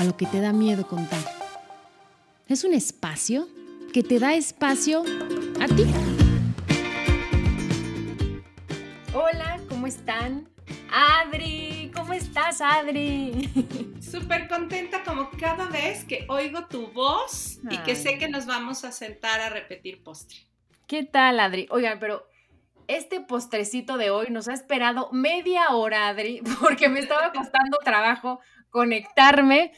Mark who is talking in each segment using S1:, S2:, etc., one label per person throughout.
S1: A lo que te da miedo contar. Es un espacio que te da espacio a ti. Hola, ¿cómo están? Adri, ¿cómo estás, Adri?
S2: Súper contenta como cada vez que oigo tu voz y que sé que nos vamos a sentar a repetir postre.
S1: ¿Qué tal, Adri? Oigan, pero este postrecito de hoy nos ha esperado media hora, Adri, porque me estaba costando trabajo conectarme.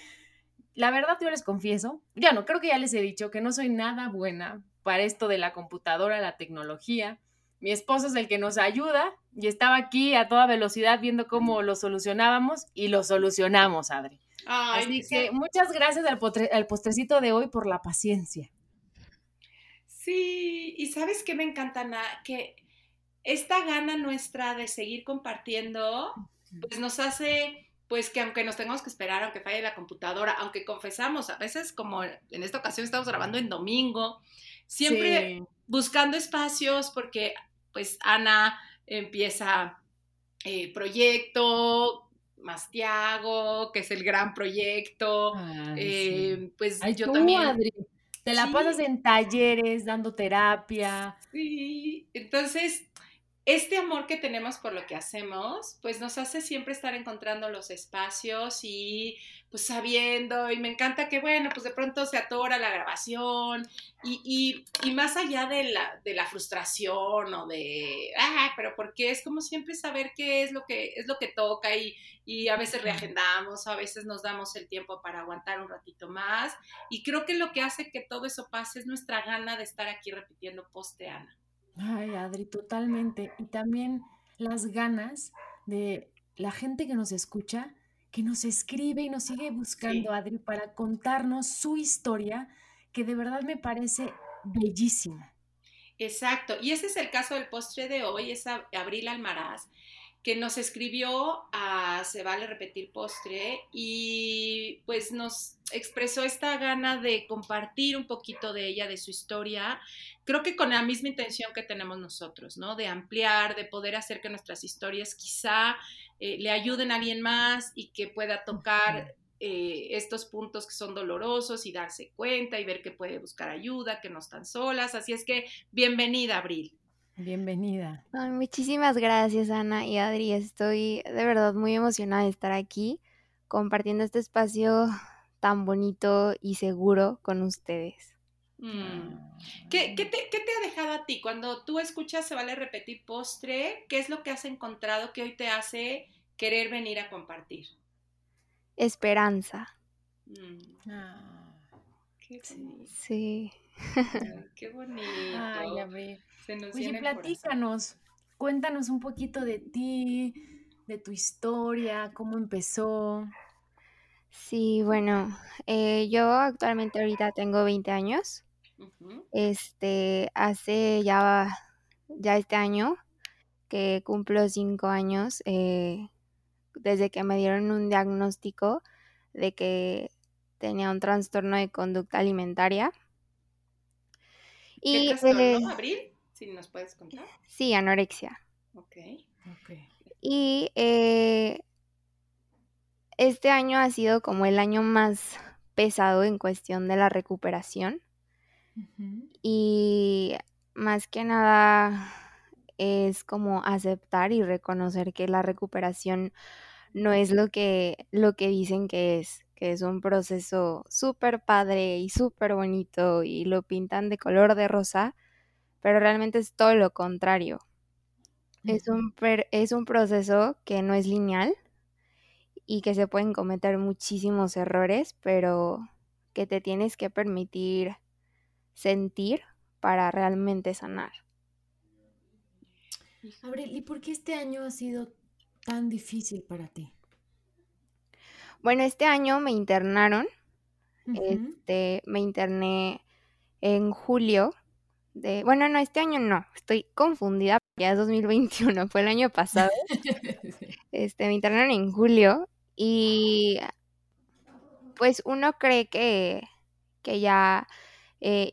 S1: La verdad, yo les confieso, ya no, creo que ya les he dicho que no soy nada buena para esto de la computadora, la tecnología. Mi esposo es el que nos ayuda y estaba aquí a toda velocidad viendo cómo lo solucionábamos y lo solucionamos, Adri. Así que muchas gracias al, al postrecito de hoy por la paciencia.
S2: Sí, y sabes qué me encanta, Ana, que esta gana nuestra de seguir compartiendo, pues nos hace, pues que aunque nos tengamos que esperar, aunque falle la computadora, aunque confesamos, a veces como en esta ocasión estamos grabando en domingo, siempre buscando espacios porque pues Ana empieza eh, proyecto, Mastiago, que es el gran proyecto, eh, pues yo también...
S1: te la pasas en talleres, dando terapia.
S2: Sí, entonces este amor que tenemos por lo que hacemos, pues nos hace siempre estar encontrando los espacios y pues sabiendo, y me encanta que, bueno, pues de pronto se atora la grabación y, más allá de la, de la frustración o de, ah, pero porque es como siempre saber qué es lo que, es lo que toca y, y a veces reagendamos, a veces nos damos el tiempo para aguantar un ratito más y creo que lo que hace que todo eso pase es nuestra gana de estar aquí repitiendo poste, Ana.
S1: Ay, Adri, totalmente. Y también las ganas de la gente que nos escucha, que nos escribe y nos sigue buscando, Adri, para contarnos su historia, que de verdad me parece bellísima.
S2: Exacto. Y ese es el caso del postre de hoy, es Abril Almaraz que nos escribió a Se vale repetir postre y pues nos expresó esta gana de compartir un poquito de ella, de su historia, creo que con la misma intención que tenemos nosotros, ¿no? De ampliar, de poder hacer que nuestras historias quizá eh, le ayuden a alguien más y que pueda tocar eh, estos puntos que son dolorosos y darse cuenta y ver que puede buscar ayuda, que no están solas. Así es que bienvenida, Abril.
S1: Bienvenida.
S3: muchísimas gracias, Ana y Adri. Estoy de verdad muy emocionada de estar aquí compartiendo este espacio tan bonito y seguro con ustedes.
S2: Mm. ¿Qué, te, ha dejado a ti? Cuando tú escuchas Se vale repetir postre, ¿qué es lo que has encontrado que hoy te hace querer venir a compartir?
S3: Esperanza.
S2: Mm. Ah,
S3: qué Sí.
S2: Qué bonito.
S1: Ay, a ver. Oye, platícanos, cuéntanos un poquito de ti, de tu historia, cómo empezó.
S3: Sí, bueno, eh, yo actualmente ahorita tengo 20 años. Este, hace ya, ya este año que cumplo 5 años, eh, desde que me dieron un diagnóstico de que tenía un trastorno de conducta alimentaria.
S2: ¿Qué trastorno, eh, Abril? Si nos puedes contar.
S3: Sí, anorexia.
S2: Ok.
S3: Y eh, este año ha sido como el año más pesado en cuestión de la recuperación. Y más que nada es como aceptar y reconocer que la recuperación no es lo que, lo que dicen que es, que es un proceso súper padre y súper bonito y lo pintan de color de rosa, pero realmente es todo lo contrario. Es un, es un proceso que no es lineal y que se pueden cometer muchísimos errores, pero que te tienes que permitir sentir para realmente sanar.
S1: Abril, ¿y por qué este año ha sido tan difícil para ti?
S3: Bueno, este año me internaron Este, me interné en julio de, bueno, no, este año no, estoy confundida, ya es 2021, fue el año pasado. Este, me internaron en julio y pues uno cree que, que ya eh,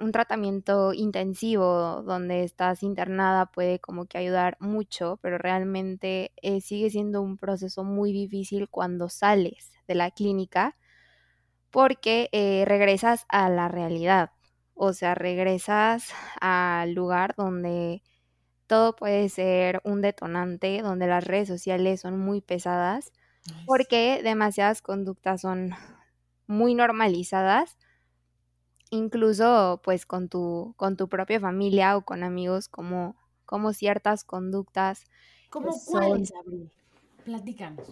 S3: un tratamiento intensivo donde estás internada puede como que ayudar mucho, pero realmente eh, sigue siendo un proceso muy difícil cuando sales de la clínica porque eh, regresas a la realidad, o sea, regresas al lugar donde todo puede ser un detonante, donde las redes sociales son muy pesadas, porque demasiadas conductas son muy normalizadas incluso pues con tu, con tu propia familia o con amigos, como, como ciertas conductas.
S1: ¿Cómo cuáles, Abril? Platícanos.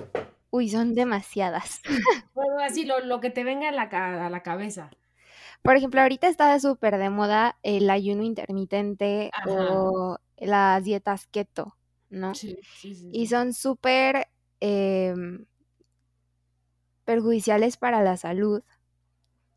S3: Uy, son demasiadas.
S1: Bueno, así lo, que te venga a la, a la cabeza.
S3: Por ejemplo, ahorita está súper de moda el ayuno intermitente o las dietas keto, ¿no? Sí, sí, sí. Y son súper em, perjudiciales para la salud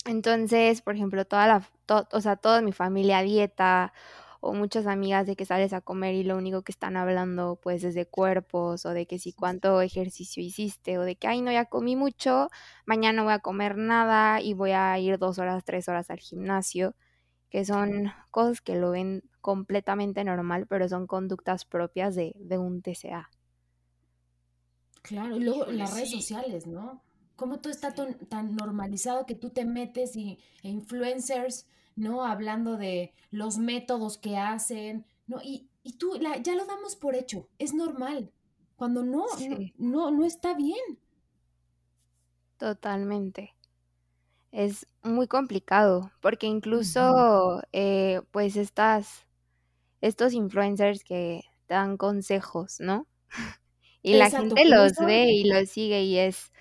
S3: entonces, por ejemplo, toda la, o sea, toda mi familia dieta o muchas amigas de que sales a comer y lo único que están hablando pues es de cuerpos o de que si cuánto ejercicio hiciste o de que, ay, no, ya comí mucho, mañana no voy a comer nada y voy a ir dos horas, tres horas al gimnasio, que son cosas que lo ven completamente normal, pero son conductas propias de, de un TCA.
S1: Claro, y luego las redes sociales, ¿no? Cómo todo está tan, normalizado que tú te metes y e influencers, ¿no? Hablando de los métodos que hacen, ¿no? Y, tú ya lo damos por hecho, es normal, cuando no, no, no, está bien.
S3: Totalmente. Es muy complicado, porque incluso, eh, pues, estas, estos influencers que dan consejos, ¿no? Y la gente los ve y los sigue y es,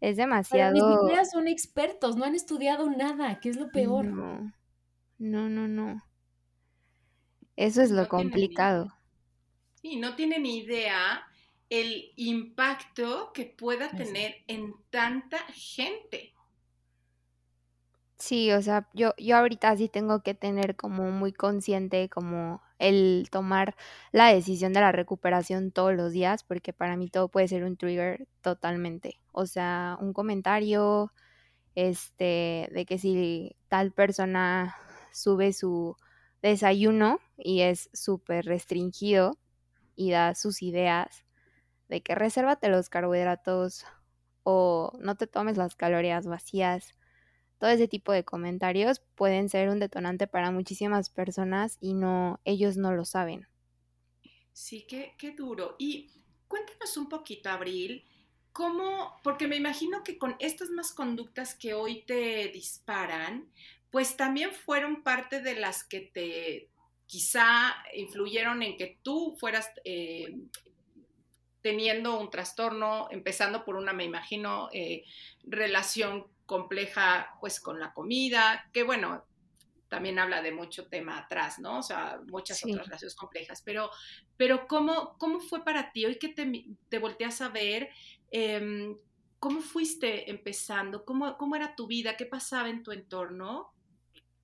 S3: es demasiado.
S1: Pero ni siquiera son expertos, no han estudiado nada, que es lo peor.
S3: No, no, no. no. Eso es lo complicado.
S2: Sí, no tienen idea el impacto que pueda tener en tanta gente.
S3: Sí, o sea, yo, yo ahorita sí tengo que tener como muy consciente como el tomar la decisión de la recuperación todos los días, porque para mí todo puede ser un trigger totalmente. O sea, un comentario, este, de que si tal persona sube su desayuno y es súper restringido y da sus ideas de que resérvate los carbohidratos o no te tomes las calorías vacías todo ese tipo de comentarios pueden ser un detonante para muchísimas personas y no, ellos no lo saben.
S2: Sí, qué, qué duro. Y cuéntanos un poquito, Abril, cómo, porque me imagino que con estas más conductas que hoy te disparan, pues también fueron parte de las que te quizá influyeron en que tú fueras eh, teniendo un trastorno, empezando por una, me imagino, eh, relación compleja pues con la comida, que bueno, también habla de mucho tema atrás, ¿no? O sea, muchas otras relaciones complejas, pero, pero ¿cómo, ¿cómo fue para ti? Hoy que te, te volteas a ver, em, ¿cómo fuiste empezando? ¿Cómo, ¿Cómo era tu vida? ¿Qué pasaba en tu entorno?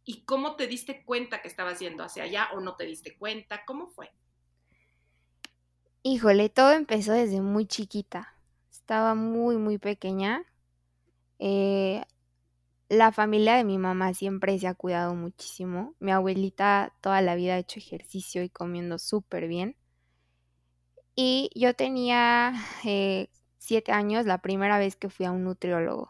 S2: ¿Y cómo te diste cuenta que estabas yendo hacia allá o no te diste cuenta? ¿Cómo fue?
S3: Híjole, todo empezó desde muy chiquita. Estaba muy, muy pequeña eh, la familia de mi mamá siempre se ha cuidado muchísimo. Mi abuelita toda la vida ha hecho ejercicio y comiendo súper bien. Y yo tenía eh, siete años la primera vez que fui a un nutriólogo.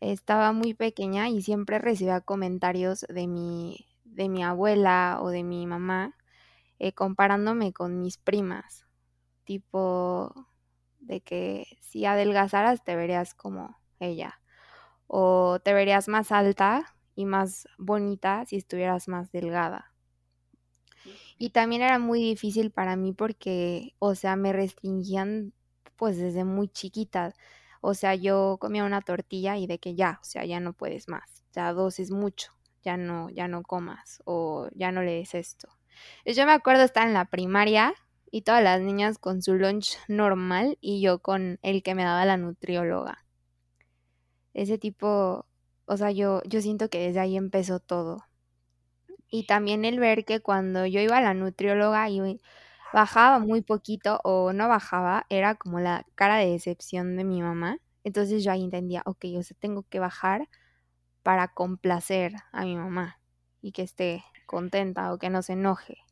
S3: Estaba muy pequeña y siempre recibía comentarios de mi, de mi abuela o de mi mamá eh, comparándome con mis primas. Tipo, de que si adelgazaras te verías como ella o te verías más alta y más bonita si estuvieras más delgada. Y también era muy difícil para mí porque, o sea, me restringían pues desde muy chiquita. O sea, yo comía una tortilla y de que ya, o sea, ya no puedes más. Ya dos es mucho, ya no, ya no comas o ya no lees esto. Yo me acuerdo estar en la primaria y todas las niñas con su lunch normal y yo con el que me daba la nutrióloga. ese tipo, o sea, yo, yo siento que desde ahí empezó todo. Y también el ver que cuando yo iba a la nutrióloga y bajaba muy poquito o no bajaba, era como la cara de decepción de mi mamá. Entonces yo ahí entendía, ok, o sea, tengo que bajar para complacer a mi mamá y que esté contenta o que no se enoje.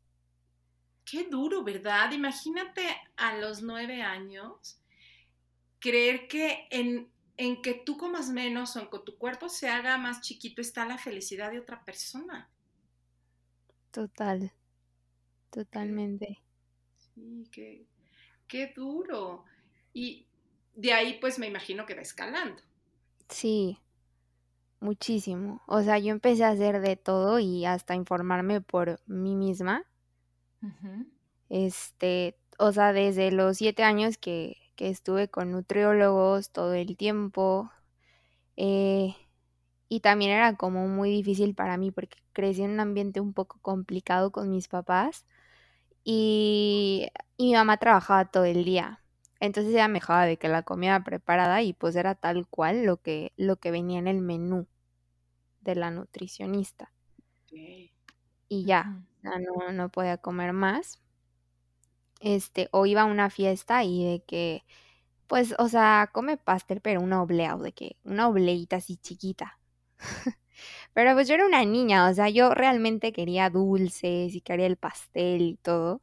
S2: Qué duro, ¿verdad? Imagínate a los nueve años creer que en, en que tú comas menos o en que tu cuerpo se haga más chiquito está la felicidad de otra persona.
S3: Total, totalmente.
S2: Sí, qué, qué duro. Y de ahí pues me imagino que va escalando.
S3: Sí, muchísimo. O sea, yo empecé a hacer de todo y hasta informarme por mí misma. Este, o sea, desde los siete años que, que estuve con nutriólogos todo el tiempo. Eh, y también era como muy difícil para mí porque crecí en un ambiente un poco complicado con mis papás y, y mi mamá trabajaba todo el día. Entonces ella me dejaba de que la comida preparada y pues era tal cual lo que, lo que venía en el menú de la nutricionista. Y ya, no, no podía comer más. Este, o iba a una fiesta y de que, pues, o sea, come pastel, pero una oblea, o de que una obleita así chiquita. pero pues yo era una niña, o sea, yo realmente quería dulces y quería el pastel y todo.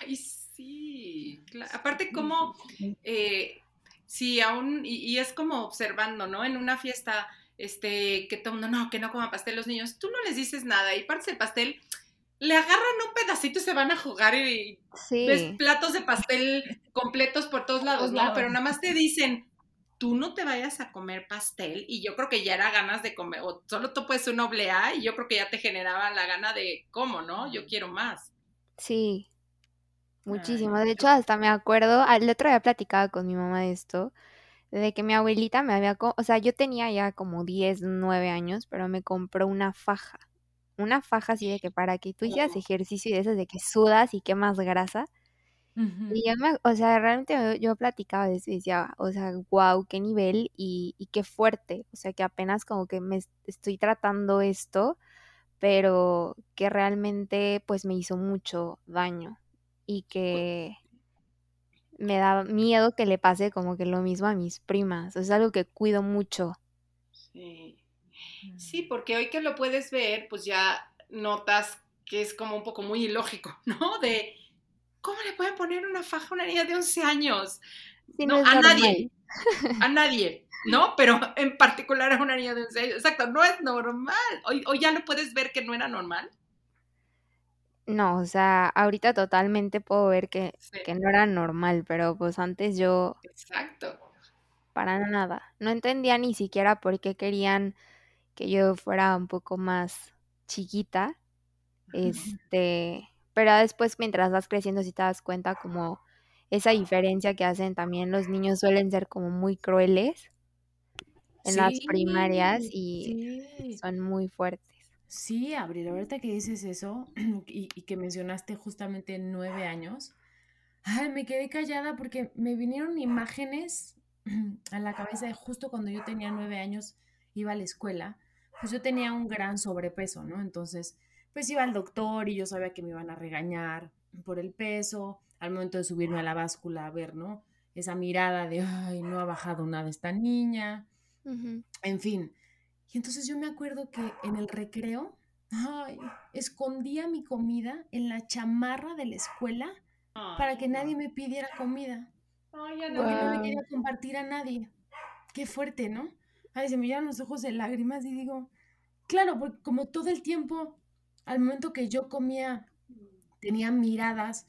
S2: Ay, sí. Aparte, como, eh, sí, aún, y, y, es como observando, ¿no? En una fiesta, este, que todo mundo, no, que no coma pastel los niños, tú no les dices nada y partes el pastel, le agarran un pedacito y se van a jugar y ves platos de pastel completos por todos lados, ¿no? Pero nada más te dicen, tú no te vayas a comer pastel y yo creo que ya era ganas de comer, o solo tú puedes una oblea y yo creo que ya te generaba la gana de, ¿cómo, no? Yo quiero más.
S3: Sí, muchísimo. de hecho, hasta me acuerdo, el otro día platicaba con mi mamá de esto, de que mi abuelita me había, o sea, yo tenía ya como 10, 9 años, pero me compró una faja una faja así de que para que tú hicieras ejercicio y de esas de que sudas y quemas grasa. Y yo me, o sea, realmente yo platicaba de eso y decía, o sea, wow, qué nivel y, y qué fuerte. O sea, que apenas como que me estoy tratando esto, pero que realmente pues me hizo mucho daño y que me da miedo que le pase como que lo mismo a mis primas. Es algo que cuido mucho.
S2: Sí. Sí, porque hoy que lo puedes ver, pues ya notas que es como un poco muy ilógico, ¿no? De, ¿cómo le pueden poner una faja a una niña de 11 años? no, a nadie, a nadie, ¿no? Pero en particular a una niña de 11 años. Exacto, no es normal. Hoy, hoy ya lo puedes ver que no era normal.
S3: No, o sea, ahorita totalmente puedo ver que, que no era normal, pero pues antes yo...
S2: Exacto.
S3: Para nada. No entendía ni siquiera por qué querían que yo fuera un poco más chiquita. Este, pero después mientras vas creciendo si te das cuenta como esa diferencia que hacen también los niños suelen ser como muy crueles en las primarias y son muy fuertes.
S1: Sí, Abril, ahorita que dices eso y, y, que mencionaste justamente nueve años, ay, me quedé callada porque me vinieron imágenes a la cabeza de justo cuando yo tenía nueve años, iba a la escuela pues yo tenía un gran sobrepeso, ¿no? Entonces, pues iba al doctor y yo sabía que me iban a regañar por el peso, al momento de subirme a la báscula a ver, ¿no? Esa mirada de, ay, no ha bajado nada esta niña, en fin. Y entonces yo me acuerdo que en el recreo, ay, escondía mi comida en la chamarra de la escuela para que nadie me pidiera comida. Ay, ya no, porque no le quería compartir a nadie. Qué fuerte, ¿no? ay, se me llenan los ojos de lágrimas y digo, claro, porque como todo el tiempo, al momento que yo comía, tenía miradas,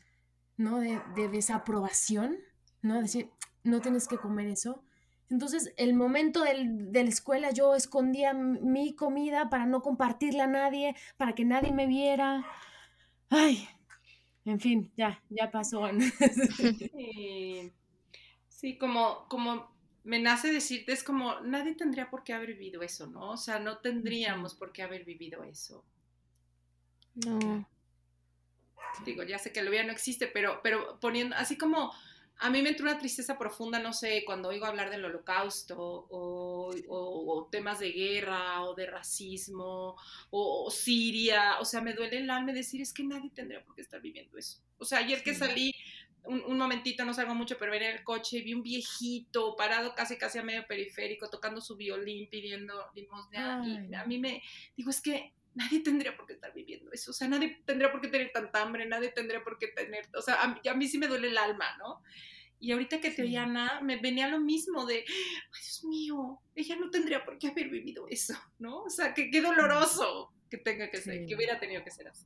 S1: ¿no? De, desaprobación, ¿no? Decir, no tienes que comer eso. Entonces, el momento del, de la escuela yo escondía mi comida para no compartirla a nadie, para que nadie me viera. Ay, en fin, ya, ya pasó.
S2: sí, sí como, como me nace decirte, es como, nadie tendría por qué haber vivido eso, ¿no? O sea, no tendríamos por qué haber vivido eso.
S3: No.
S2: Digo, ya sé que el ya no existe, pero, pero poniendo, así como a mí me entró una tristeza profunda, no sé, cuando oigo hablar del holocausto o, o, temas de guerra o de racismo o, Siria, o sea, me duele el alma decir es que nadie tendría por qué estar viviendo eso. O sea, ayer que salí, un, momentito, no salgo mucho, pero venía en el coche, vi un viejito parado casi casi a medio periférico, tocando su violín, pidiendo limosna, y a mí me, digo, es que nadie tendría por qué estar viviendo eso, o sea, nadie tendría por qué tener tanta hambre, nadie tendría por qué tener, o sea, a, mí sí me duele el alma, ¿no? Y ahorita que te oía Ana, me venía lo mismo de, ay Dios mío, ella no tendría por qué haber vivido eso, ¿no? O sea, que qué doloroso que tenga que ser, que hubiera tenido que ser así.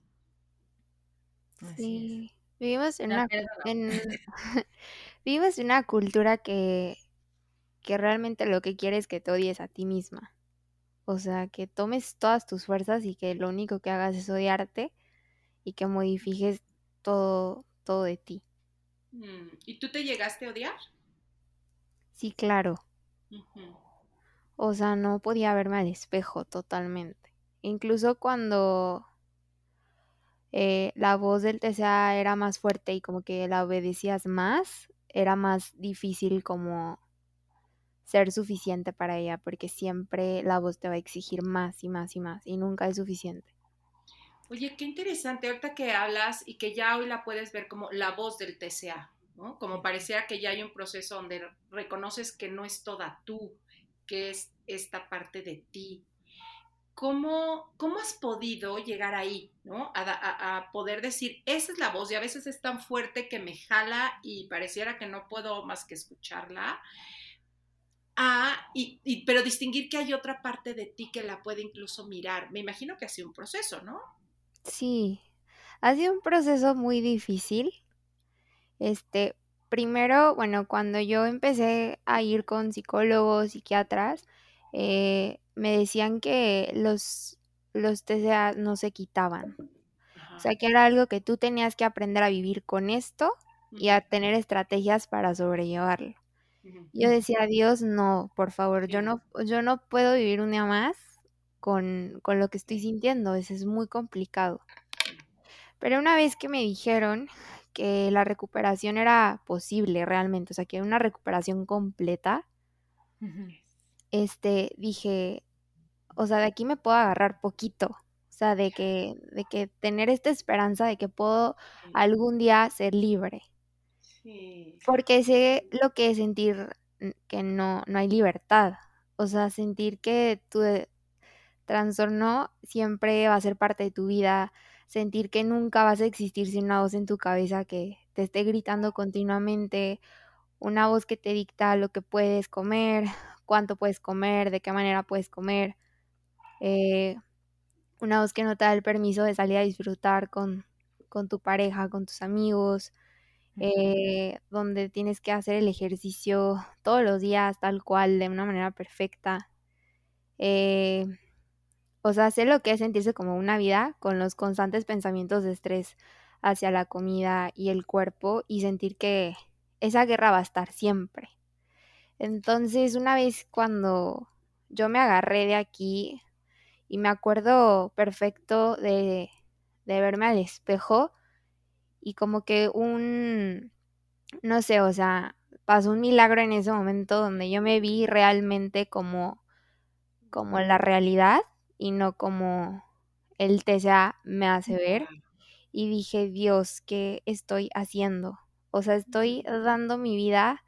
S3: Sí, vivimos en una, vivimos en una cultura que, que realmente lo que quiere es que te odies a ti misma. O sea, que tomes todas tus fuerzas y que lo único que hagas es odiarte y que modifiques todo, todo de ti.
S2: Mm, ¿Y tú te llegaste a odiar?
S3: Sí, claro. O sea, no podía verme al espejo totalmente. Incluso cuando eh, la voz del TCA era más fuerte y como que la obedecías más, era más difícil como ser suficiente para ella, porque siempre la voz te va a exigir más y más y más, y nunca es suficiente.
S2: Oye, qué interesante, ahorita que hablas y que ya hoy la puedes ver como la voz del TCA, ¿no? Como parecía que ya hay un proceso donde reconoces que no es toda tú, que es esta parte de ti. ¿Cómo, cómo has podido llegar ahí, ¿no? A, a, poder decir, esa es la voz y a veces es tan fuerte que me jala y pareciera que no puedo más que escucharla y, pero distinguir que hay otra parte de ti que la puede incluso mirar. Me imagino que ha sido un proceso, ¿no?
S3: Sí, ha sido un proceso muy difícil. Este, primero, bueno, cuando yo empecé a ir con psicólogos, psiquiatras, eh, me decían que los, los TCA no se quitaban. O sea, que era algo que tú tenías que aprender a vivir con esto y a tener estrategias para sobrellevarlo. Yo decía, Dios, no, por favor, yo no, yo no puedo vivir un día más con, con lo que estoy sintiendo, eso es muy complicado. Pero una vez que me dijeron que la recuperación era posible realmente, o sea, que una recuperación completa, este, dije, o sea, de aquí me puedo agarrar poquito, o sea, de que, de que tener esta esperanza de que puedo algún día ser libre. Porque sé lo que es sentir que no, no hay libertad. O sea, sentir que tu trastorno siempre va a ser parte de tu vida, sentir que nunca vas a existir sin una voz en tu cabeza que te esté gritando continuamente, una voz que te dicta lo que puedes comer, cuánto puedes comer, de qué manera puedes comer, eh, una voz que no te da el permiso de salir a disfrutar con, con tu pareja, con tus amigos, eh, donde tienes que hacer el ejercicio todos los días tal cual, de una manera perfecta. Eh, o sea, sé lo que es sentirse como una vida con los constantes pensamientos de estrés hacia la comida y el cuerpo y sentir que esa guerra va a estar siempre. Entonces, una vez cuando yo me agarré de aquí y me acuerdo perfecto de, de verme al espejo, y como que un, no sé, o sea, pasó un milagro en ese momento donde yo me vi realmente como, como la realidad y no como el TCA me hace ver. Y dije, Dios, ¿qué estoy haciendo? O sea, estoy dando mi vida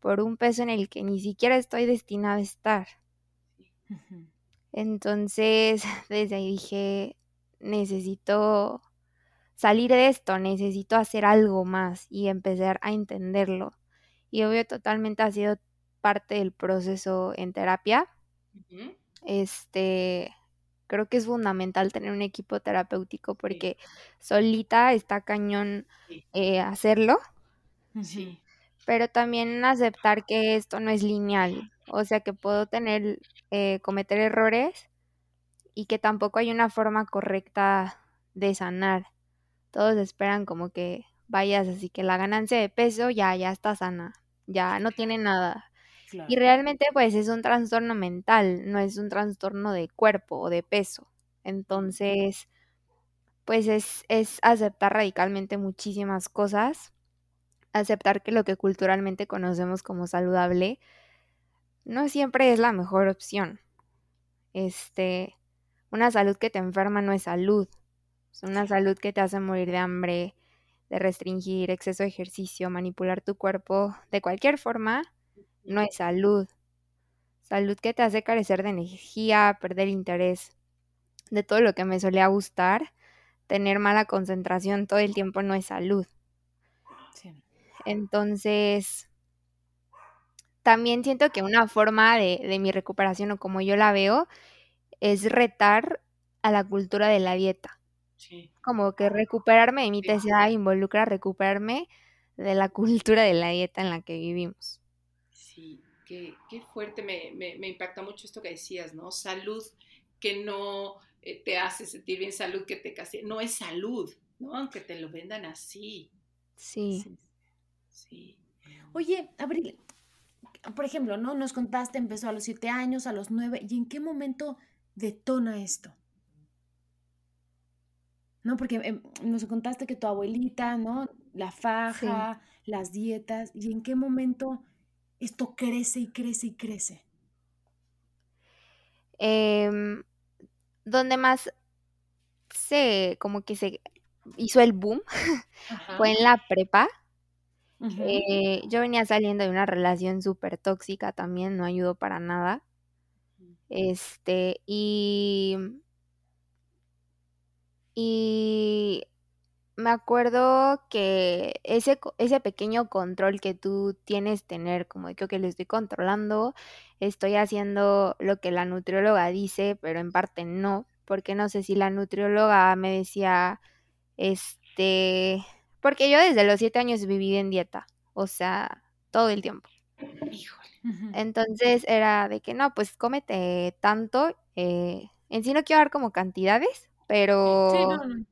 S3: por un peso en el que ni siquiera estoy destinada a estar. Entonces, desde ahí dije, necesito salir de esto, necesito hacer algo más y empezar a entenderlo. Y obvio totalmente ha sido parte del proceso en terapia. Este, creo que es fundamental tener un equipo terapéutico porque solita está cañón eh, hacerlo. Sí. Pero también aceptar que esto no es lineal, o sea que puedo tener, eh, cometer errores y que tampoco hay una forma correcta de sanar todos esperan como que vayas así que la ganancia de peso ya, ya está sana, ya no tiene nada. Y realmente pues es un trastorno mental, no es un trastorno de cuerpo o de peso. Entonces, pues es, es aceptar radicalmente muchísimas cosas aceptar que lo que culturalmente conocemos como saludable no siempre es la mejor opción. Este, una salud que te enferma no es salud. Es una salud que te hace morir de hambre, de restringir exceso de ejercicio, manipular tu cuerpo de cualquier forma, no es salud. Salud que te hace carecer de energía, perder interés de todo lo que me solía gustar, tener mala concentración todo el tiempo no es salud. Entonces, también siento que una forma de, de mi recuperación o como yo la veo es retar a la cultura de la dieta. Como que recuperarme de mi TCA involucra recuperarme de la cultura de la dieta en la que vivimos.
S2: Sí, qué, qué fuerte, me, me, me, impacta mucho esto que decías, ¿no? Salud que no eh, te hace sentir bien, salud que te castiga, no es salud, ¿no? Aunque te lo vendan así.
S3: Sí.
S2: Sí. sí.
S4: Oye, Abril, por ejemplo, ¿no? Nos contaste, empezó a los siete años, a los nueve, ¿y en qué momento detona esto? ¿No? Porque em, nos contaste que tu abuelita, ¿no? La faja, las dietas, ¿y en qué momento esto crece y crece y crece?
S3: Em, donde más se, como que se hizo el boom, fue en la prepa. Eh, yo venía saliendo de una relación súper tóxica también, no ayudó para nada. Este, y y me acuerdo que ese, ese pequeño control que tú tienes tener, como de que okay, lo estoy controlando, estoy haciendo lo que la nutrióloga dice, pero en parte no, porque no sé si la nutrióloga me decía, este, porque yo desde los siete años viví en dieta, o sea, todo el tiempo.
S2: Híjole.
S3: Entonces era de que no, pues cómete tanto, eh, en sí no quiero dar como cantidades, pero,
S4: Sí, no, no.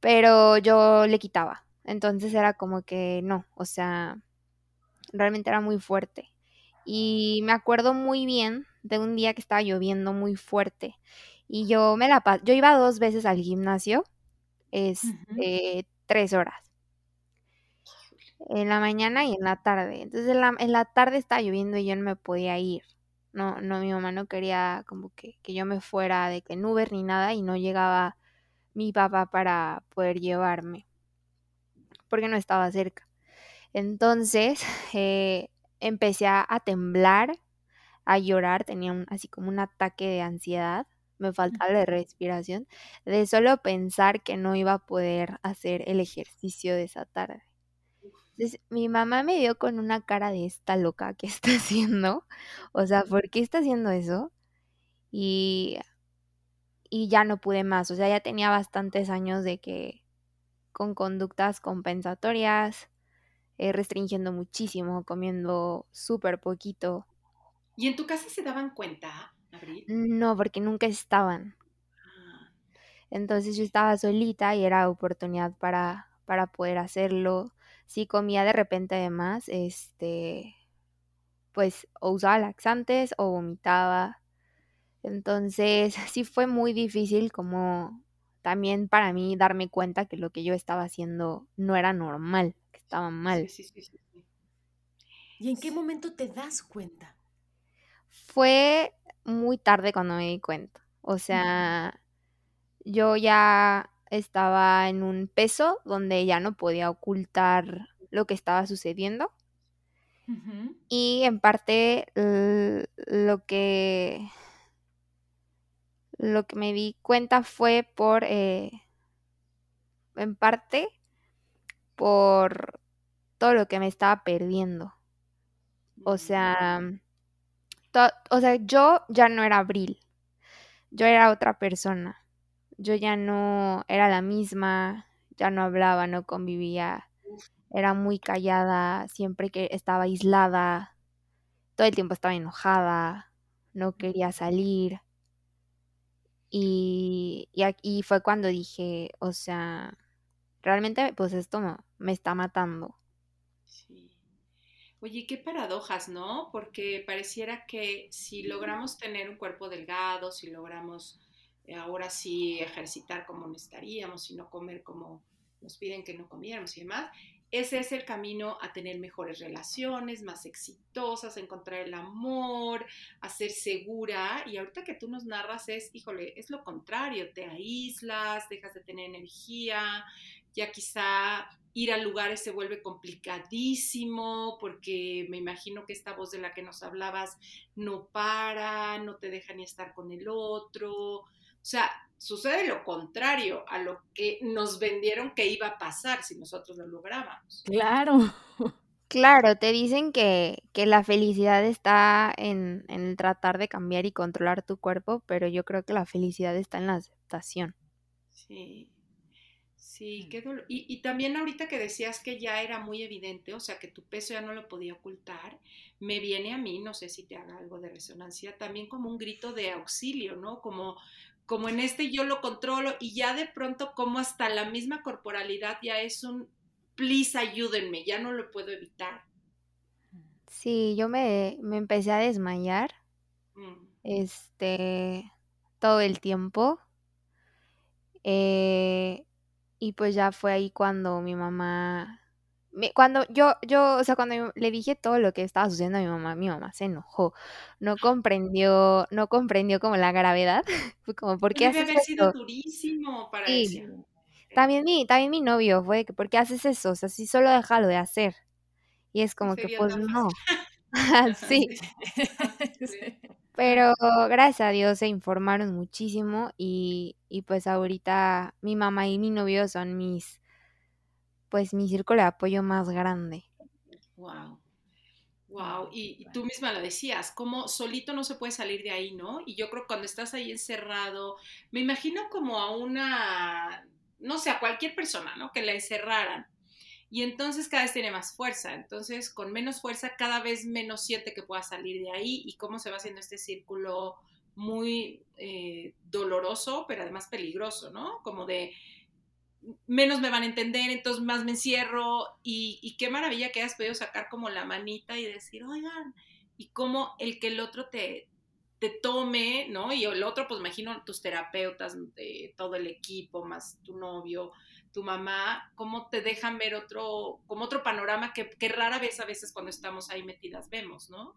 S3: pero yo le quitaba. Entonces era como que no, o sea, realmente era muy fuerte. Y me acuerdo muy bien de un día que estaba lloviendo muy fuerte. Y yo me la yo iba dos veces al gimnasio, este, tres horas. En la mañana y en la tarde. Entonces en la, en la tarde estaba lloviendo y yo no me podía ir. No, no, mi mamá no quería como que, que yo me fuera de que Uber ni nada y no llegaba mi papá para poder llevarme. Porque no estaba cerca. Entonces eh, empecé a, temblar, a llorar, tenía así como un ataque de ansiedad, me faltaba la respiración, de solo pensar que no iba a poder hacer el ejercicio de esa tarde. Entonces, mi mamá me dio con una cara de esta loca que está haciendo, o sea, ¿por qué está haciendo eso? Y, y ya no pude más, o sea, ya tenía bastantes años de que con conductas compensatorias, eh, restringiendo muchísimo, comiendo súper poquito.
S2: ¿Y en tu casa se daban cuenta, Abril?
S3: No, porque nunca estaban.
S2: Ah,
S3: Entonces yo estaba solita y era oportunidad para, para poder hacerlo. Si comía de repente de más, este, pues o usaba laxantes o vomitaba. Entonces sí fue muy difícil como también para mí darme cuenta que lo que yo estaba haciendo no era normal, que estaba mal.
S2: sí, sí, sí.
S4: ¿Y en qué momento te das cuenta?
S3: Fue muy tarde cuando me di cuenta. O sea, yo ya estaba en un peso donde ya no podía ocultar lo que estaba sucediendo. Y en parte lo que lo que me di cuenta fue por eh, en parte por todo lo que me estaba perdiendo. O sea, to- o sea, yo ya no era Abril, yo era otra persona. Yo ya no era la misma, ya no hablaba, no convivía, era muy callada, siempre que estaba aislada, todo el tiempo estaba enojada, no quería salir. Y, y aquí fue cuando dije, o sea, realmente pues esto me, me está matando.
S2: sí. Oye, qué paradojas, ¿no? Porque pareciera que si logramos tener un cuerpo delgado, si logramos ahora sí ejercitar como necesitaríamos y no comer como nos piden que no comiéramos y demás, ese es el camino a tener mejores relaciones, más exitosas, encontrar el amor, a ser segura. Y ahorita que tú nos narras es, híjole, es lo contrario, te aíslas, dejas de tener energía, ya quizá ir a lugares se vuelve complicadísimo porque me imagino que esta voz de la que nos hablabas no para, no te deja ni estar con el otro. O sea, sucede lo contrario a lo que nos vendieron que iba a pasar si nosotros lo lográbamos.
S4: Claro.
S3: Claro, te dicen que, que la felicidad está en, en el tratar de cambiar y controlar tu cuerpo, pero yo creo que la felicidad está en la aceptación.
S2: Sí, sí, qué dolor. Y, y también ahorita que decías que ya era muy evidente, o sea, que tu peso ya no lo podía ocultar, me viene a mí, no sé si te haga algo de resonancia, también como un grito de auxilio, ¿no? Como, como en este yo lo controlo y ya de pronto como hasta la misma corporalidad ya es un, please ayúdenme, ya no lo puedo evitar.
S3: Sí, yo me, me empecé a desmayar,
S2: Mm,
S3: este, todo el tiempo. eh, y pues ya fue ahí cuando mi mamá, me- cuando yo, yo, o sea, cuando le dije todo lo que estaba sucediendo a mi mamá, mi mamá se enojó, no comprendió, no comprendió como la gravedad, fue como, ¿por
S2: Pues
S3: qué
S2: debe
S3: haces
S2: haber sido
S3: esto?
S2: durísimo para
S3: Sí, también mi, también mi novio fue que, ¿por qué haces eso? O sea, si solo déjalo de hacer. Y es como que, pues no, sí.
S2: Sí.
S3: Pero gracias a Dios se informaron muchísimo y, y pues ahorita mi mamá y mi novio son mis, pues mi círculo de apoyo más grande.
S2: Wow. Wow, y, tú misma lo decías, como solito no se puede salir de ahí, ¿no? Y yo creo que cuando estás ahí encerrado, me imagino como a una, no sé, a cualquier persona, ¿no? Que la encerraran. Y entonces cada vez tiene más fuerza. Entonces, con menos fuerza, cada vez menos siente que pueda salir de ahí y cómo se va haciendo este círculo muy eh, doloroso, pero además peligroso, ¿no? Como de menos me van a entender, entonces más me encierro y, qué maravilla que hayas podido sacar como la manita y decir, oigan, y cómo el que el otro te, te tome, ¿no? Y el otro, pues imagino tus terapeutas, de todo el equipo, más tu novio, tu mamá, cómo te dejan ver otro, como otro panorama que, que rara vez a veces cuando estamos ahí metidas vemos, ¿no?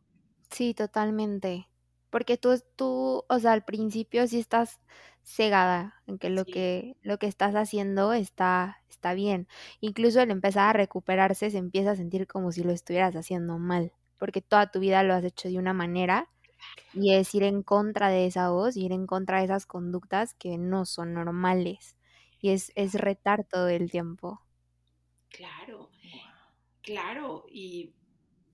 S3: Sí, totalmente. Porque tú, tú, o sea, al principio sí estás cegada en que lo
S2: Sí,
S3: que, lo que estás haciendo está, está bien. Incluso al empezar a recuperarse se empieza a sentir como si lo estuvieras haciendo mal, porque toda tu vida lo has hecho de una manera y es ir en contra de esa voz, ir en contra de esas conductas que no son normales. Y es, es retar todo el tiempo.
S2: claro. Claro, y,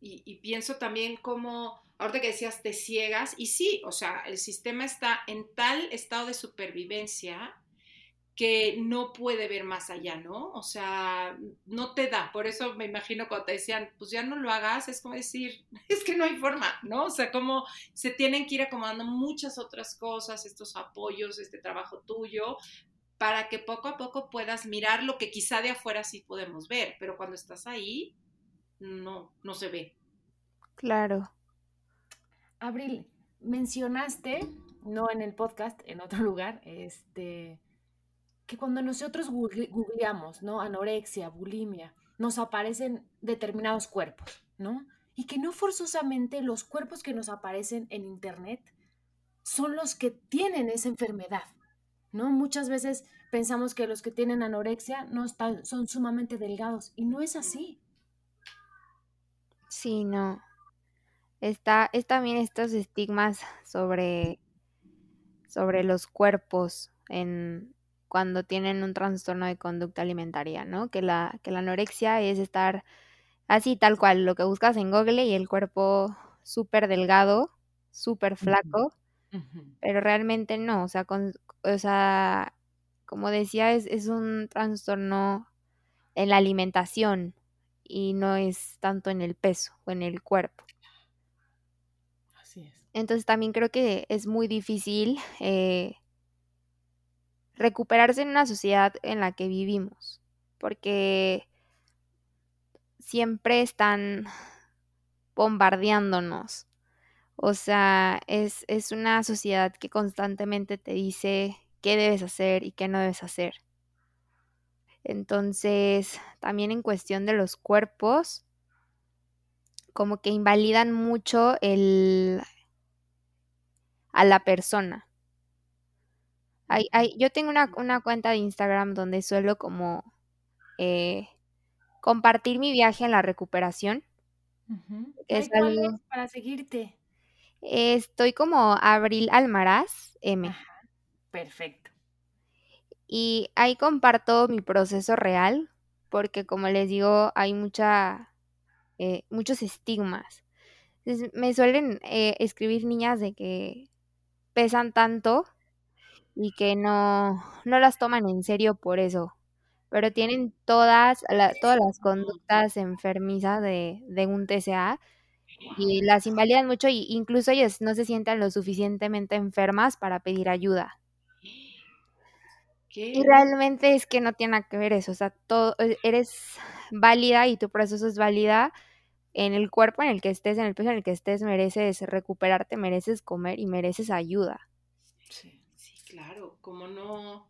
S2: y, y pienso también como, ahorita que decías, te ciegas, y sí, o sea, el sistema está en tal estado de supervivencia que no puede ver más allá, ¿no? O sea, no te da. Por eso me imagino cuando te decían, pues ya no lo hagas, es como decir, es que no hay forma, ¿no? O sea, como se tienen que ir acomodando muchas otras cosas, estos apoyos, este trabajo tuyo, para que poco a poco puedas mirar lo que quizá de afuera sí podemos ver, pero cuando estás ahí, no, no se ve.
S3: Claro.
S4: Abril, mencionaste, no en el podcast, en otro lugar, este, que cuando nosotros google- googleamos, ¿no? Anorexia, bulimia, nos aparecen determinados cuerpos, ¿no? Y que no forzosamente los cuerpos que nos aparecen en internet son los que tienen esa enfermedad, ¿no? Muchas veces pensamos que los que tienen anorexia no están, son sumamente delgados y no es así.
S3: Sí, no. Está, es también estos estigmas sobre, sobre los cuerpos en cuando tienen un trastorno de conducta alimentaria, ¿no? Que la, que la anorexia es estar así tal cual, lo que buscas en Google y el cuerpo súper delgado, súper flaco, pero realmente no, o sea, con, o sea, como decía, es, es un trastorno en la alimentación y no es tanto en el peso o en el cuerpo. Entonces también creo que es muy difícil eh, recuperarse en una sociedad en la que vivimos, porque siempre están bombardeándonos. O sea, es, es una sociedad que constantemente te dice qué debes hacer y qué no debes hacer. Entonces, también en cuestión de los cuerpos, como que invalidan mucho el a la persona. Hay, hay, yo tengo una, una cuenta de Instagram donde suelo como eh, compartir mi viaje en la recuperación.
S4: Es algo... para seguirte?
S3: Estoy como Abril Almaraz M.
S4: perfecto.
S3: Y ahí comparto mi proceso real, porque como les digo, hay mucha, eh, muchos estigmas. me suelen eh, escribir niñas de que pesan tanto y que no, no las toman en serio por eso, pero tienen todas, todas las conductas enfermizas de, de un TCA y las invalidan mucho y incluso ellos no se sientan lo suficientemente enfermas para pedir ayuda. Y realmente es que no tiene nada que ver eso, o sea, todo, e, eres válida y tu proceso es válida en el cuerpo en el que estés, en el peso en el que estés, mereces recuperarte, mereces comer y mereces ayuda.
S2: Sí, claro, como no,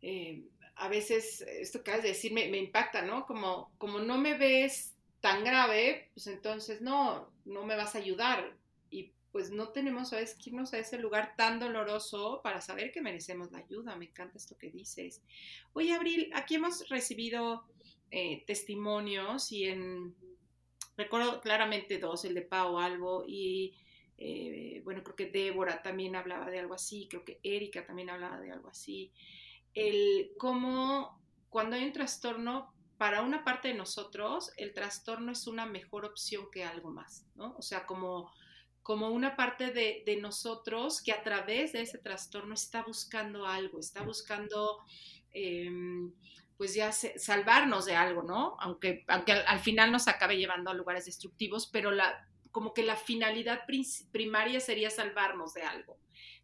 S2: eh, a veces esto que acabas de decir me, impacta, ¿no? Como, como no me ves tan grave, pues entonces no, no me vas a ayudar. Y pues no tenemos, ¿sabes?, que irnos a ese lugar tan doloroso para saber que merecemos la ayuda. Me encanta esto que dices. Oye, Abril, aquí hemos recibido eh, testimonios y en, recuerdo claramente dos, el de Pau Albo y, eh, bueno, creo que Débora también hablaba de algo así, creo que Erika también hablaba de algo así. El cómo cuando hay un trastorno para una parte de nosotros el trastorno es una mejor opción que algo más, ¿no? O sea, como, como una parte de, nosotros que a través de ese trastorno está buscando algo, está buscando, em, pues ya salvarnos de algo, ¿no? Aunque, aunque al, final nos acabe llevando a lugares destructivos, pero la, como que la finalidad primaria sería salvarnos de algo.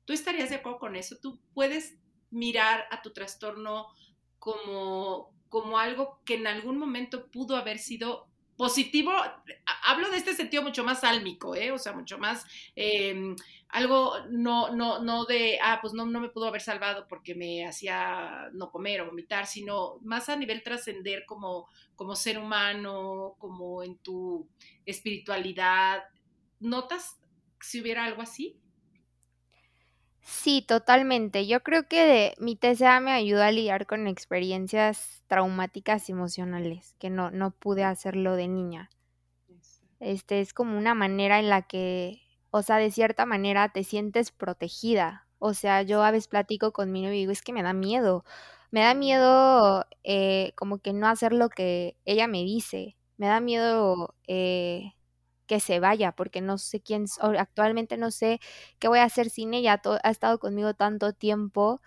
S2: ¿Tú estarías de acuerdo con eso? ¿Tú puedes mirar a tu trastorno como, como algo que en algún momento pudo haber sido positivo, hablo de este sentido mucho más álmico, ¿eh? o sea, mucho más em, algo no, no, no de, ah, pues no, no me pudo haber salvado porque me hacía no comer o vomitar, sino más a nivel trascender como, como ser humano, como en tu espiritualidad. ¿Notas si hubiera algo así?
S3: Sí, totalmente. Yo creo que de, mi TCA me ayudó a lidiar con experiencias traumáticas emocionales, que no, no pude hacerlo de niña. Este es como una manera en la que, o sea, de cierta manera te sientes protegida. O sea, yo a veces platico con mi novio y digo, es que me da miedo. Me da miedo eh, como que no hacer lo que ella me dice. Me da miedo eh, que se vaya, porque no sé quién, actualmente no sé qué voy a hacer sin ella, ha estado conmigo tanto tiempo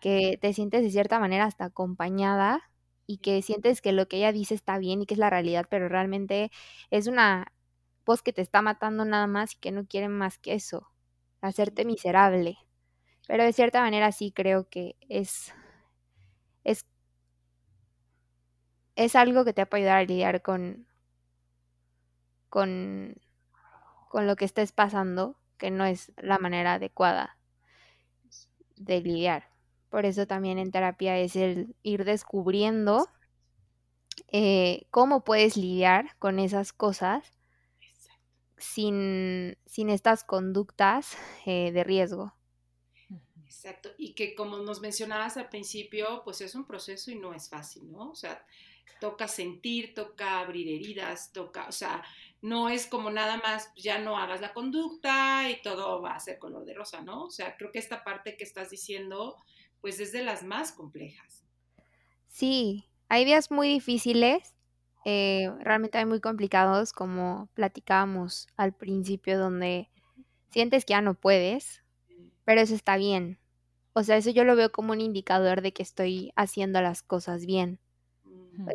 S3: que te sientes de cierta manera hasta acompañada y que sientes que lo que ella dice está bien y que es la realidad, pero realmente es una voz que te está matando nada más y que no quiere más que eso, hacerte miserable. Pero de cierta manera sí creo que es, es, es algo que te puede ayudar a lidiar con, con, con lo que estés pasando, que no es la manera adecuada de lidiar. Por eso también en terapia es el ir descubriendo eh, cómo puedes lidiar con esas cosas sin, sin estas conductas eh, de riesgo.
S2: Exacto, y que como nos mencionabas al principio, pues es un proceso y no es fácil, ¿no? O sea, toca sentir, toca abrir heridas, toca, o sea, no es como nada más, ya no hagas la conducta y todo va a ser color de rosa, ¿no? O sea, creo que esta parte que estás diciendo, pues es de las más complejas.
S3: Sí, hay días muy difíciles, eh, realmente hay muy complicados, como platicábamos al principio, donde sientes que ya no puedes, pero eso está bien. O sea, eso yo lo veo como un indicador de que estoy haciendo las cosas bien.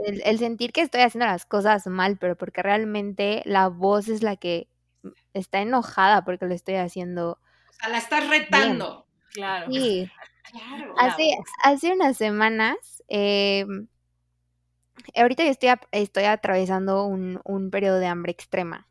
S3: El, sentir que estoy haciendo las cosas mal, pero porque realmente la voz es la que está enojada porque lo estoy haciendo.
S2: O sea, la estás retando.
S4: Claro.
S3: Sí. Claro. Hace, hace unas semanas, eh, ahorita yo estoy, estoy atravesando un, un, periodo de hambre extrema.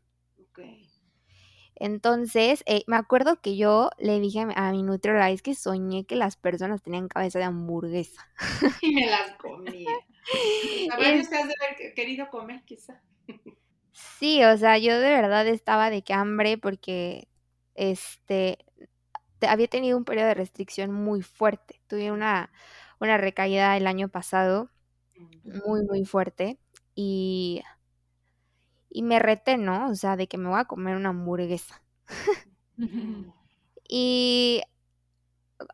S3: Entonces, eh, me acuerdo que yo le dije a mi, nutrióloga, es que soñé que las personas tenían cabeza de hamburguesa.
S2: Y me las comía. Has de haber querido comer, quizá.
S3: Sí, o sea, yo de verdad estaba de que hambre porque, este, había tenido un periodo de restricción muy fuerte. Tuve una, una recaída el año pasado, muy, muy fuerte, y y me reté, ¿no? O sea, de que me voy a comer una hamburguesa. y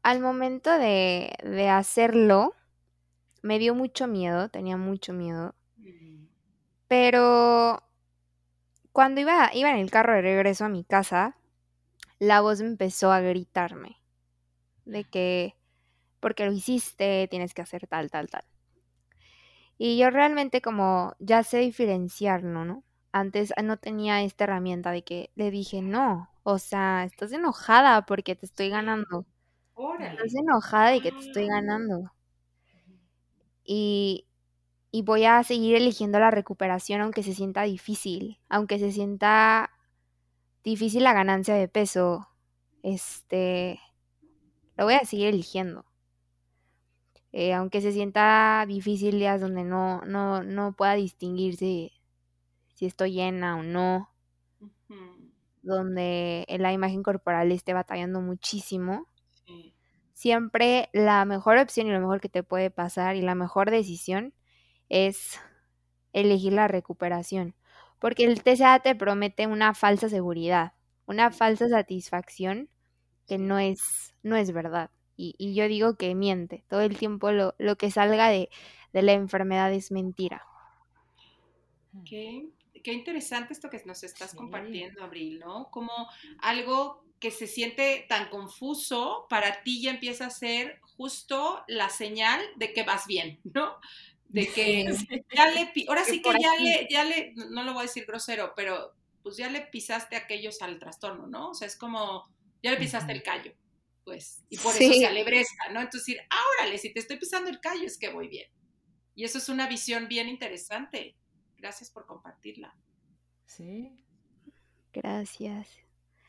S3: al momento de, de, hacerlo, me dio mucho miedo, tenía mucho miedo. Pero cuando iba, iba en el carro de regreso a mi casa, la voz empezó a gritarme de que, porque lo hiciste, tienes que hacer tal, tal, tal. Y yo realmente como ya sé diferenciarlo, ¿no? Antes ah, no tenía esta herramienta de que le dije, no, o sea, estás enojada porque te estoy ganando. Estás enojada de que te estoy ah. ganando. Y, y voy a seguir eligiendo la recuperación aunque se sienta difícil, aunque se sienta difícil la ganancia de peso, este, lo voy a seguir eligiendo. Eh, aunque se sienta difícil días donde no, no, no pueda distinguirse si estoy llena o no, donde la imagen corporal esté batallando muchísimo, siempre la mejor opción y lo mejor que te puede pasar y la mejor decisión es elegir la recuperación, porque el TCA te promete una falsa seguridad, una falsa satisfacción que no es, no es verdad. Y, yo digo que miente, todo el tiempo lo, lo que salga de, de la enfermedad es mentira.
S2: Okay qué interesante esto que nos estás compartiendo, Abril, ¿no? Como algo que se siente tan confuso, para ti ya empieza a ser justo la señal de que vas bien, ¿no? De que ya le, ahora sí que ya le, ya le, no lo voy a decir grosero, pero pues ya le pisaste aquellos al trastorno, ¿no? O sea, es como, ya le pisaste el callo, pues, y por eso se alebresta, ¿no? Entonces decir, órale, si te estoy pisando el callo es que voy bien. Y eso es una visión bien interesante. Gracias por compartirla.
S1: Sí.
S3: Gracias.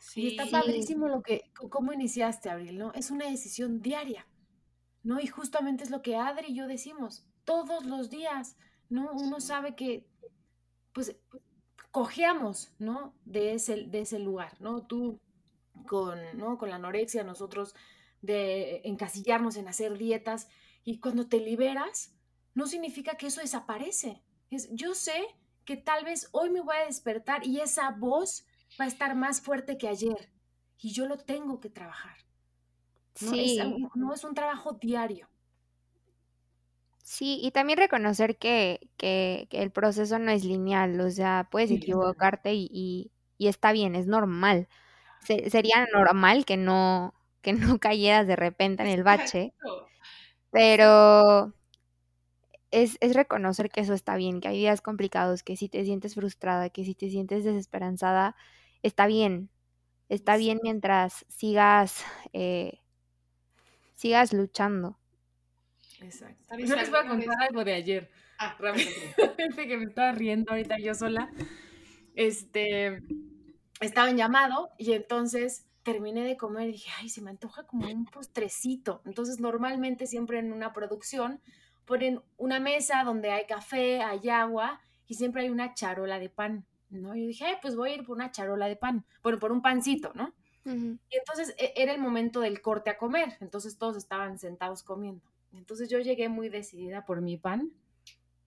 S1: Sí. Y está padrísimo lo que, cómo iniciaste, Abril, ¿no? Es una decisión diaria, ¿no? Y justamente es lo que Adri y yo decimos, todos los días, ¿no? Uno sabe que, pues, cojeamos, ¿no? De ese, de ese lugar, ¿no? Tú con, ¿no? con la anorexia, nosotros de encasillarnos en hacer dietas, y cuando te liberas, no significa que eso desaparece, yo sé que tal vez hoy me voy a despertar y esa voz va a estar más fuerte que ayer y yo lo tengo que trabajar. No, sí. es, no es un trabajo diario.
S3: Sí, y también reconocer que, el proceso no es lineal, o sea, puedes equivocarte y, está bien, es normal. sería normal que no, que no cayeras de repente en el bache, pero es, reconocer que eso está bien, que hay días complicados, que si te sientes frustrada, que si te sientes desesperanzada, está bien. Está bien mientras sigas, eh, sigas luchando.
S1: Exacto. Yo les voy a contar algo de ayer. Ah, que me estaba riendo ahorita yo sola. Este, estaba en llamado y entonces terminé de comer y dije, ay, se me antoja como un postrecito. Entonces, normalmente siempre en una producción ponen una mesa donde hay café, hay agua y siempre hay una charola de pan, ¿no? Yo dije, pues voy a ir por una charola de pan, bueno, por un pancito, ¿no? Y entonces e, era el momento del corte a comer, entonces todos estaban sentados comiendo. Entonces yo llegué muy decidida por mi pan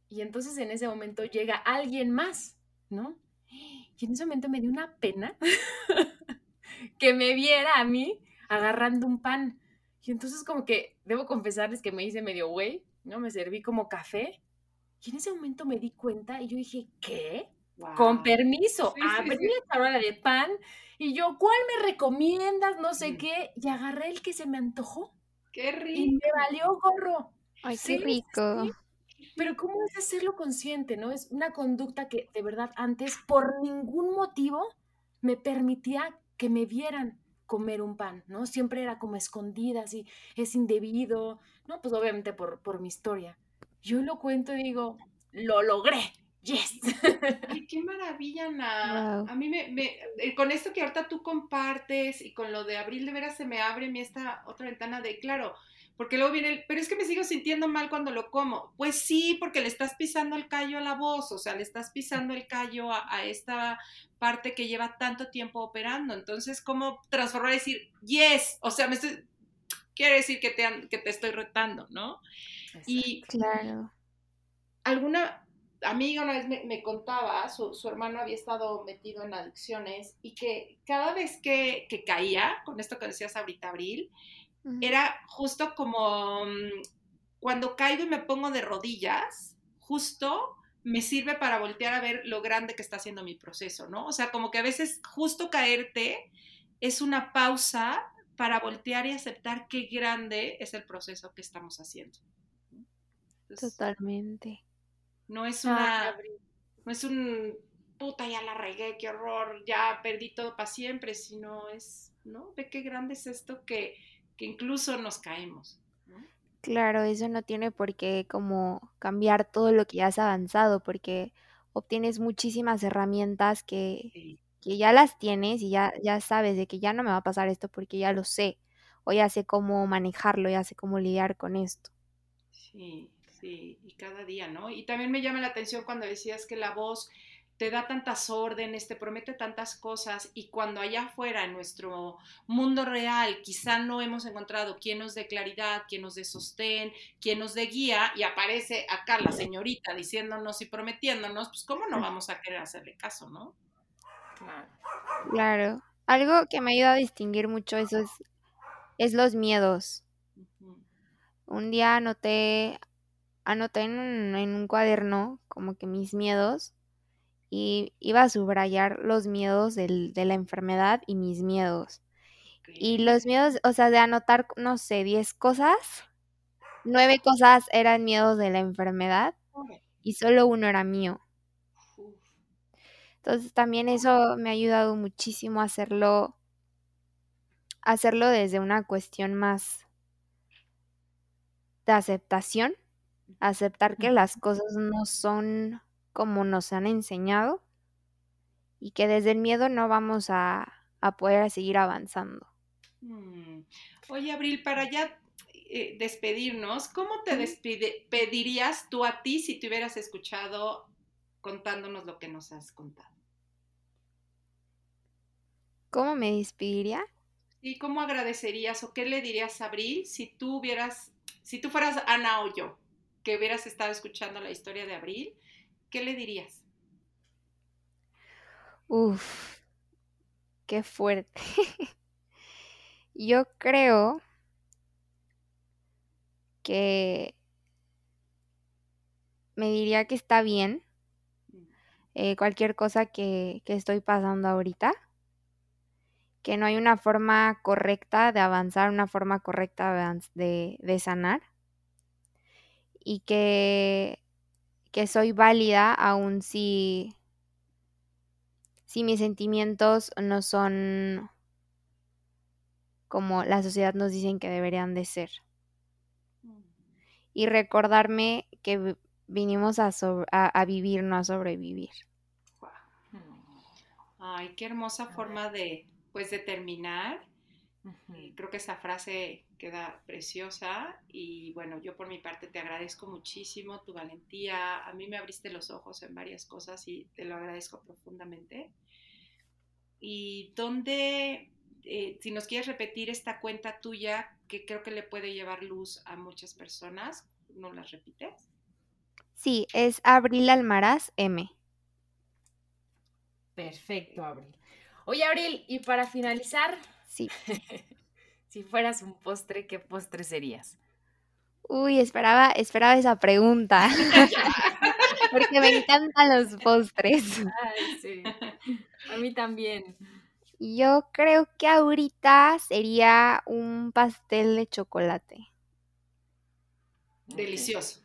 S1: y entonces en ese momento llega alguien más, ¿no? Y en ese momento me dio una pena que me viera a mí agarrando un pan. Y entonces como que debo confesarles que me hice medio güey ¿no? Me serví como café y en ese momento me di cuenta y yo dije, ¿qué? Con permiso, abrí la charola de pan y yo, ¿cuál me recomiendas? No sé qué. Y agarré el que se me antojó.
S2: ¡Qué rico!
S1: Y me valió gorro.
S3: ¡Ay, qué rico!
S1: Pero ¿cómo es hacerlo consciente, no? Es una conducta que de verdad antes por ningún motivo me permitía que me vieran comer un pan, ¿no? Siempre era como escondida, así, es indebido, ¿no? Pues obviamente por, por mi historia. Yo lo cuento y digo, lo logré, yes.
S2: Ay, qué maravilla. Ana. A mí me, me, eh, con esto que ahorita tú compartes y con lo de abril, de veras se me abre mi esta otra ventana de, claro, porque luego viene el, pero es que me sigo sintiendo mal cuando lo como. Pues sí, porque le estás pisando el callo a la voz, o sea, le estás pisando el callo a, esta parte que lleva tanto tiempo operando. Entonces, ¿cómo transformar y decir, yes? O sea, me estoy, quiere decir que te, que te estoy retando, ¿no? Y
S3: claro.
S2: Alguna amiga una vez me, contaba, su, hermano había estado metido en adicciones y que cada vez que, que caía, con esto que decías ahorita, Abril, era justo como mm, cuando caigo y me pongo de rodillas, justo me sirve para voltear a ver lo grande que está haciendo mi proceso, ¿no? O sea, como que a veces justo caerte es una pausa para voltear y aceptar qué grande es el proceso que estamos haciendo.
S3: Totalmente.
S2: No es una, no es un puta, ya la regué, qué horror, ya perdí todo para siempre, sino es, ¿no? Ve qué grande es esto que, que incluso nos caemos.
S3: Claro, eso no tiene por qué como cambiar todo lo que ya has avanzado, porque obtienes muchísimas herramientas que, que ya las tienes y ya, ya sabes de que ya no me va a pasar esto porque ya lo sé, o ya sé cómo manejarlo, ya sé cómo lidiar con esto.
S2: Sí, sí, y cada día, ¿no? Y también me llama la atención cuando decías que la voz te da tantas órdenes, te promete tantas cosas y cuando allá afuera en nuestro mundo real quizá no hemos encontrado quien nos dé claridad, quien nos dé sostén, quien nos dé guía y aparece acá la señorita diciéndonos y prometiéndonos, pues cómo no vamos a querer hacerle caso, ¿no?
S3: Claro. Claro. Algo que me ayuda a distinguir mucho eso es, es los miedos. Un día anoté, anoté en en un cuaderno como que mis miedos y iba a subrayar los miedos del, de la enfermedad y mis miedos. Y los miedos, o sea, de anotar, no sé, 10 cosas, nueve cosas eran miedos de la enfermedad y solo uno era mío. Entonces también eso me ha ayudado muchísimo a hacerlo, hacerlo desde una cuestión más de aceptación, aceptar que las cosas no son como nos han enseñado y que desde el miedo no vamos a, poder seguir avanzando.
S2: Mm. Oye, Abril, para ya eh, despedirnos, ¿cómo te despedirías tú a ti si te hubieras escuchado contándonos lo que nos has contado?
S3: ¿Cómo me despediría?
S2: ¿Y cómo agradecerías o qué le dirías a Abril si tú hubieras, si tú fueras Ana o yo, que hubieras estado escuchando la historia de Abril? ¿Qué le dirías?
S3: Uf, qué fuerte. Yo creo que me diría que está bien eh, cualquier cosa que, estoy pasando ahorita, que no hay una forma correcta de avanzar, una forma correcta de, de sanar y que que soy válida aun si, si mis sentimientos no son como la sociedad nos dicen que deberían de ser. Y recordarme que vinimos a, a, vivir, no a sobrevivir.
S2: Ay, qué hermosa forma de, pues, de terminar. Creo que esa frase queda preciosa y bueno, yo por mi parte te agradezco muchísimo tu valentía. A mí me abriste los ojos en varias cosas y te lo agradezco profundamente. Y donde, eh, si nos quieres repetir esta cuenta tuya, que creo que le puede llevar luz a muchas personas, ¿no las repites?
S3: Sí, es Abril Almaraz M.
S1: Perfecto, Abril. Oye, Abril, y para finalizar,
S3: sí.
S1: Si fueras un postre, ¿qué postre serías?
S3: Uy, esperaba, esperaba esa pregunta. Porque me encantan los postres.
S1: Ay, sí. A mí también.
S3: Yo creo que ahorita sería un pastel de chocolate.
S2: Delicioso.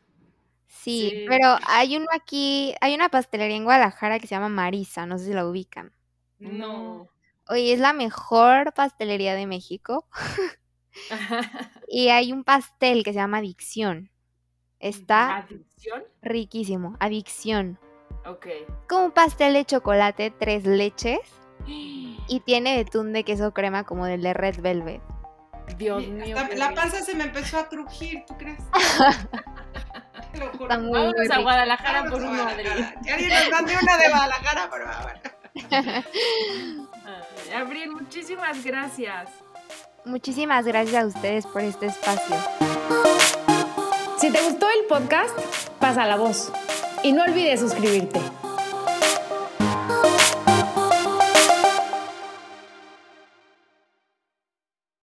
S3: Sí, pero hay uno aquí, hay una pastelería en Guadalajara que se llama Marisa, no sé si la ubican.
S1: No.
S3: Oye, es la mejor pastelería de México. y hay un pastel que se llama Adicción. Está
S1: ¿Adicción?
S3: riquísimo. Adicción.
S4: Ok.
S3: Como un pastel de chocolate, tres leches. Y tiene betún de queso crema como del de Red Velvet.
S4: Dios mío.
S2: hasta la panza se me empezó a crujir, ¿tú crees? Te lo juro.
S3: Está muy,
S4: Vámonos
S3: muy
S4: a. Guadalajara
S2: Vamos
S4: por
S2: a Guadalajara.
S4: Adri.
S2: Que alguien nos mande una de Guadalajara, por favor.
S4: Ay, Abril, muchísimas gracias.
S3: Muchísimas gracias a ustedes por este espacio.
S1: Si te gustó el podcast, pasa la voz. Y no olvides suscribirte.